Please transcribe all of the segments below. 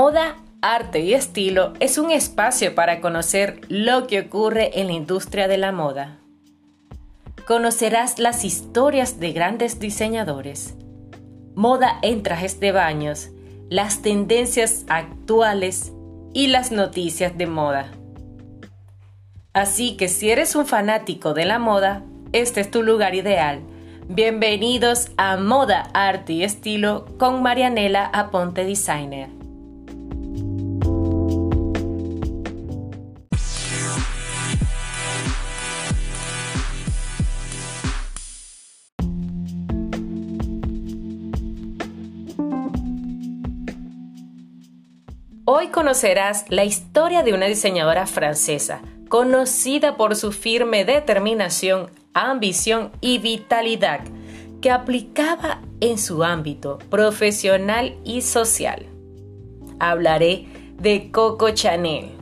Moda, arte y estilo es un espacio para conocer lo que ocurre en la industria de la moda. Conocerás las historias de grandes diseñadores, moda en trajes de baños, las tendencias actuales y las noticias de moda. Así que si eres un fanático de la moda, este es tu lugar ideal. Bienvenidos a Moda, Arte y Estilo con Marianela Aponte Designer. Hoy conocerás la historia de una diseñadora francesa, conocida por su firme determinación, ambición y vitalidad que aplicaba en su ámbito profesional y social. Hablaré de Coco Chanel.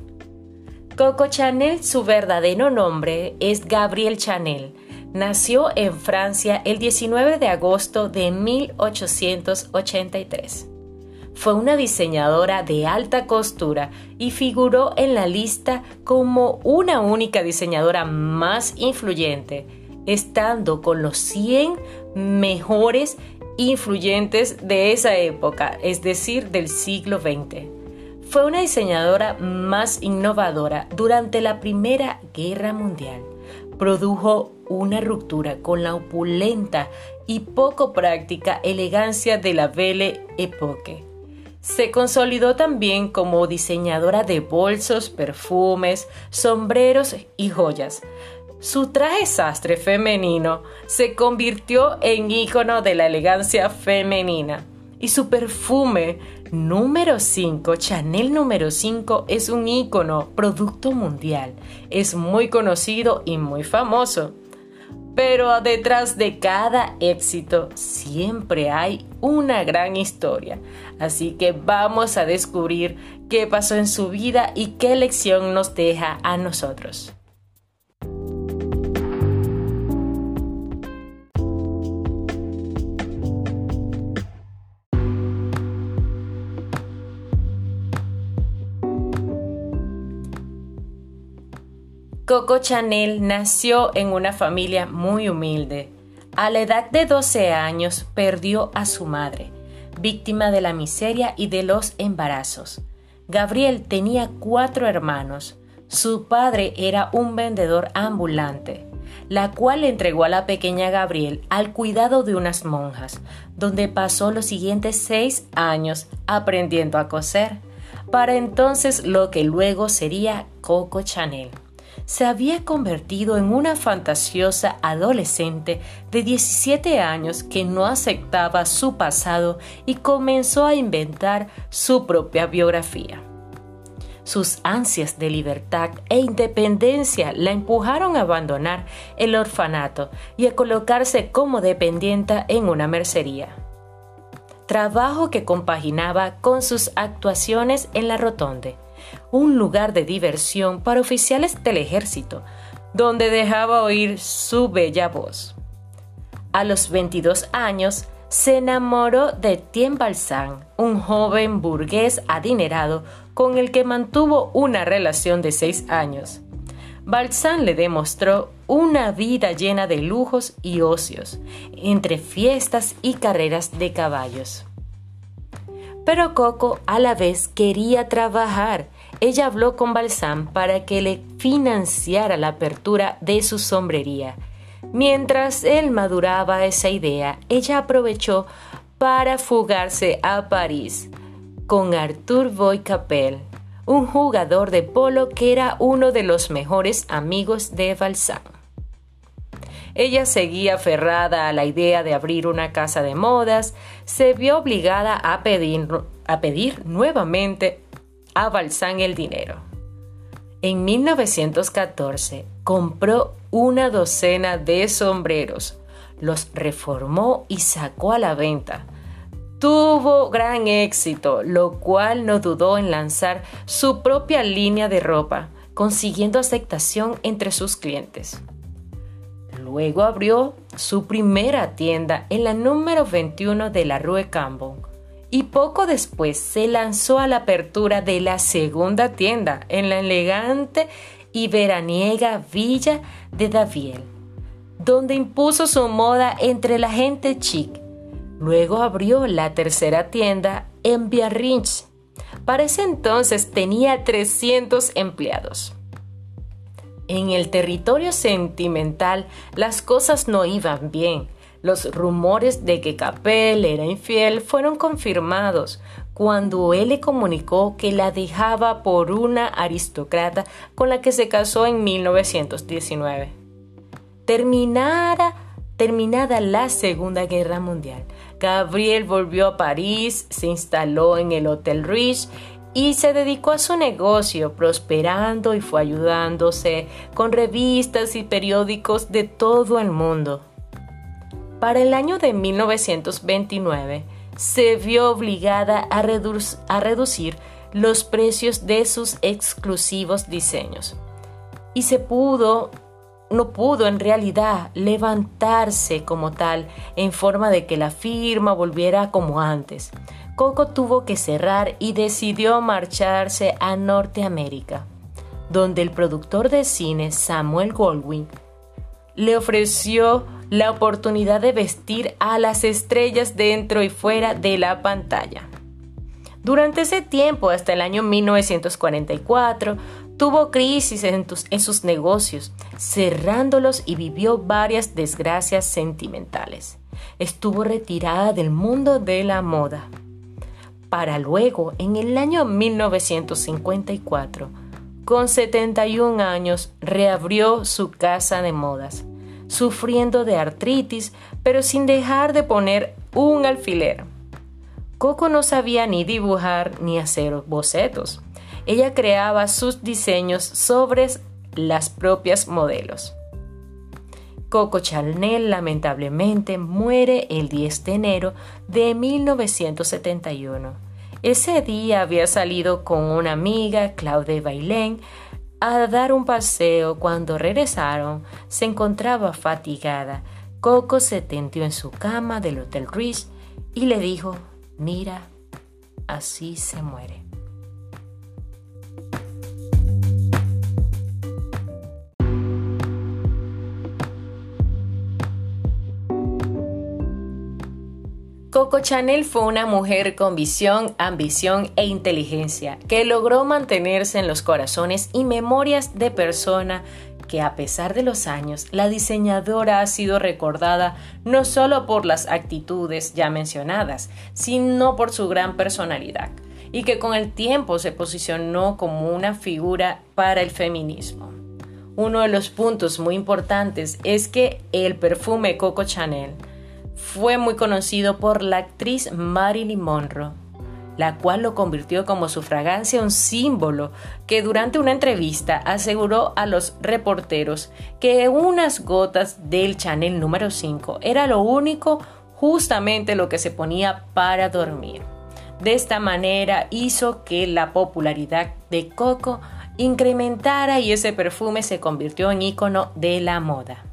Coco Chanel, su verdadero nombre es Gabrielle Chanel. Nació en Francia el 19 de agosto de 1883. Fue una diseñadora de alta costura y figuró en la lista como una única diseñadora más influyente, estando con los 100 mejores influyentes de esa época, es decir, del siglo XX. Fue una diseñadora más innovadora durante la Primera Guerra Mundial. Produjo una ruptura con la opulenta y poco práctica elegancia de la Belle Époque se consolidó también como diseñadora de bolsos, perfumes, sombreros y joyas. Su traje sastre femenino se convirtió en ícono de la elegancia femenina y su perfume número 5, Chanel número 5, es un ícono, producto mundial. Es muy conocido y muy famoso. Pero detrás de cada éxito siempre hay una gran historia. Así que vamos a descubrir qué pasó en su vida y qué lección nos deja a nosotros. Coco Chanel nació en una familia muy humilde. A la edad de 12 años perdió a su madre, víctima de la miseria y de los embarazos. Gabriel tenía cuatro hermanos. Su padre era un vendedor ambulante, la cual entregó a la pequeña Gabriel al cuidado de unas monjas, donde pasó los siguientes seis años aprendiendo a coser, para entonces lo que luego sería Coco Chanel se había convertido en una fantasiosa adolescente de 17 años que no aceptaba su pasado y comenzó a inventar su propia biografía. Sus ansias de libertad e independencia la empujaron a abandonar el orfanato y a colocarse como dependiente en una mercería. Trabajo que compaginaba con sus actuaciones en la Rotonde un lugar de diversión para oficiales del ejército, donde dejaba oír su bella voz. A los 22 años, se enamoró de Tien Balsan, un joven burgués adinerado con el que mantuvo una relación de seis años. Balsan le demostró una vida llena de lujos y ocios, entre fiestas y carreras de caballos. Pero Coco a la vez quería trabajar ella habló con Balsam para que le financiara la apertura de su sombrería. Mientras él maduraba esa idea, ella aprovechó para fugarse a París con Arthur Boycapel, un jugador de polo que era uno de los mejores amigos de Balsam. Ella seguía aferrada a la idea de abrir una casa de modas, se vio obligada a pedir, a pedir nuevamente a Balsán el dinero. En 1914 compró una docena de sombreros, los reformó y sacó a la venta. Tuvo gran éxito, lo cual no dudó en lanzar su propia línea de ropa, consiguiendo aceptación entre sus clientes. Luego abrió su primera tienda en la número 21 de la Rue Cambon y poco después se lanzó a la apertura de la segunda tienda en la elegante y veraniega villa de Daviel, donde impuso su moda entre la gente chic. Luego abrió la tercera tienda en Biarritz. Para ese entonces tenía 300 empleados. En el territorio sentimental las cosas no iban bien. Los rumores de que Capel era infiel fueron confirmados cuando él le comunicó que la dejaba por una aristócrata con la que se casó en 1919. Terminada, la Segunda Guerra Mundial, Gabriel volvió a París, se instaló en el Hotel Rich y se dedicó a su negocio, prosperando y fue ayudándose con revistas y periódicos de todo el mundo. Para el año de 1929, se vio obligada a, a reducir los precios de sus exclusivos diseños. Y se pudo, no pudo en realidad levantarse como tal en forma de que la firma volviera como antes. Coco tuvo que cerrar y decidió marcharse a Norteamérica, donde el productor de cine Samuel Goldwyn le ofreció la oportunidad de vestir a las estrellas dentro y fuera de la pantalla. Durante ese tiempo, hasta el año 1944, tuvo crisis en, en, sus negocios, cerrándolos y vivió varias desgracias sentimentales. Estuvo retirada del mundo de la moda. Para luego, en el año 1954, con 71 años, reabrió su casa de modas sufriendo de artritis, pero sin dejar de poner un alfiler. Coco no sabía ni dibujar ni hacer bocetos. Ella creaba sus diseños sobre las propias modelos. Coco Chanel lamentablemente muere el 10 de enero de 1971. Ese día había salido con una amiga, Claude Bailén, a dar un paseo, cuando regresaron, se encontraba fatigada. Coco se tendió en su cama del Hotel Rich y le dijo, mira, así se muere. Coco Chanel fue una mujer con visión, ambición e inteligencia que logró mantenerse en los corazones y memorias de persona que a pesar de los años, la diseñadora ha sido recordada no solo por las actitudes ya mencionadas, sino por su gran personalidad, y que con el tiempo se posicionó como una figura para el feminismo. Uno de los puntos muy importantes es que el perfume Coco Chanel fue muy conocido por la actriz Marilyn Monroe, la cual lo convirtió como su fragancia un símbolo que durante una entrevista aseguró a los reporteros que unas gotas del Chanel número 5 era lo único justamente lo que se ponía para dormir. De esta manera hizo que la popularidad de Coco incrementara y ese perfume se convirtió en icono de la moda.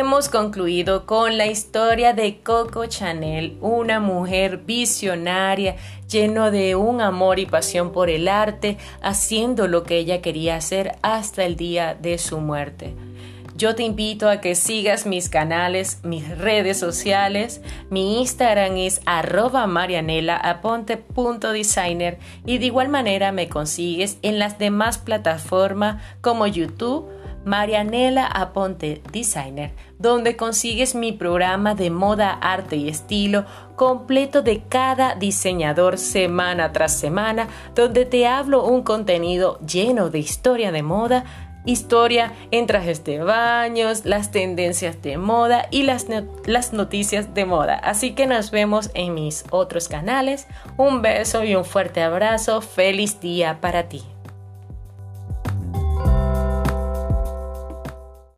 Hemos concluido con la historia de Coco Chanel, una mujer visionaria, lleno de un amor y pasión por el arte, haciendo lo que ella quería hacer hasta el día de su muerte. Yo te invito a que sigas mis canales, mis redes sociales. Mi Instagram es arroba marianelaaponte.designer y de igual manera me consigues en las demás plataformas como YouTube, Marianela Aponte Designer, donde consigues mi programa de moda, arte y estilo completo de cada diseñador semana tras semana, donde te hablo un contenido lleno de historia de moda, historia en trajes de baños, las tendencias de moda y las, las noticias de moda. Así que nos vemos en mis otros canales. Un beso y un fuerte abrazo. Feliz día para ti.